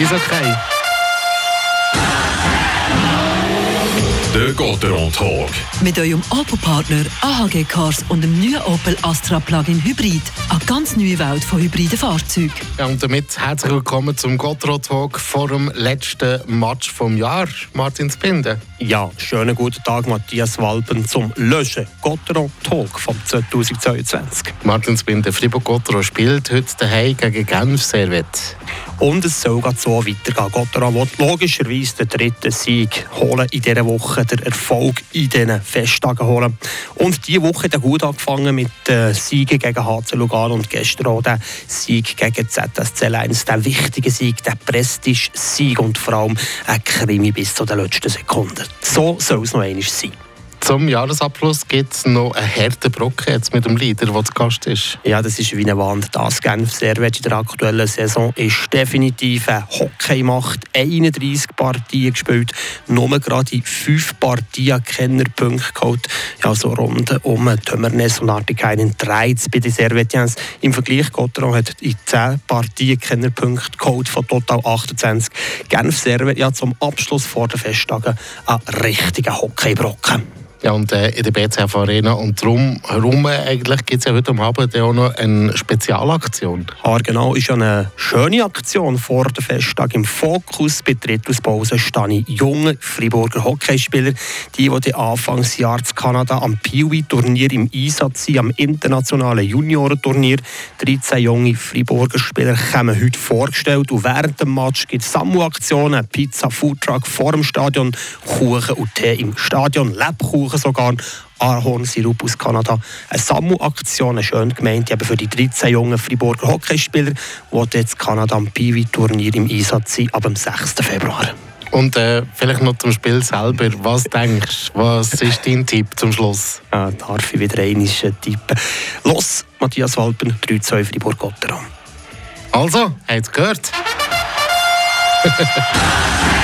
Ist okay. Der Gotteron Talk. Mit eurem Opel-Partner AHG Cars und dem neuen Opel Astra Plug-in Hybrid. Eine ganz neue Welt von hybriden Fahrzeugen. Ja, und damit herzlich willkommen zum Gotteron Talk vor dem letzten Match vom Jahr. Martin Spinde. Ja, schönen guten Tag, Matthias Walpen zum Löschen Gotteron Talk vom 2022. Martin Spinde, Fribourg-Gotteron spielt heute daheim gegen Genf Servet. Und es soll so weitergehen. Gotteron wird logischerweise den dritten Sieg holen in dieser Woche, den Erfolg in diesen Festtagen holen. Und diese Woche hat gut angefangen mit den Siegen gegen HC Lugano und gestern auch der Sieg gegen ZSC Lions. Der wichtige Sieg, der Prestige-Sieg und vor allem ein Krimi bis zu den letzten Sekunden. So soll es noch einmal sein. Zum Jahresabschluss gibt es noch einen harten Brocken jetzt mit dem Leader, der zu Gast ist. Ja, das ist wie eine Wand. Das Genf Servet in der aktuellen Saison ist definitiv eine Hockeymacht. 31 Partien gespielt, nur gerade in 5 Partien Kennerpunkte geholt. Ja, so rund um Tömernes und Artikainen 13 bei den Servetiens. Im Vergleich, Gotteron hat in 10 Partien Kennerpunkte geholt, von total 28. Genf Servet ja zum Abschluss vor den Festtagen ein richtiger Hockeybrocken. Ja, und äh, in der BCF Arena. Und darum herum eigentlich gibt es ja heute Abend auch noch eine Spezialaktion. Ja, genau, ist ja eine schöne Aktion vor dem Festtag. Im Fokus bei Trittauspause stehen junge Friburger Hockeyspieler, die, die Anfangsjahr zu Kanada am Peewee-Turnier im Einsatz sind, am internationalen Juniorenturnier. 13 junge Friburger Spieler kommen heute vorgestellt und während dem Match gibt es Samu-Aktionen, Pizza, Foodtruck vor dem Stadion, Kuchen und Tee im Stadion, Lebkuchen suchen sogar Ahornsirup aus Kanada. Eine Sammelaktion, eine schön gemeint, eben für die 13 jungen Friburger Hockeyspieler, die jetzt Kanada am Piwi-Turnier im Einsatz sind, ab dem 6. Februar. Und äh, vielleicht noch zum Spiel selber. Was denkst du? Was ist dein Tipp zum Schluss? Ja, darf ich wieder einmal tippen. Los, Matthias Walpen, 3-2 Fribourg-Gotteron. Also, habt ihr gehört?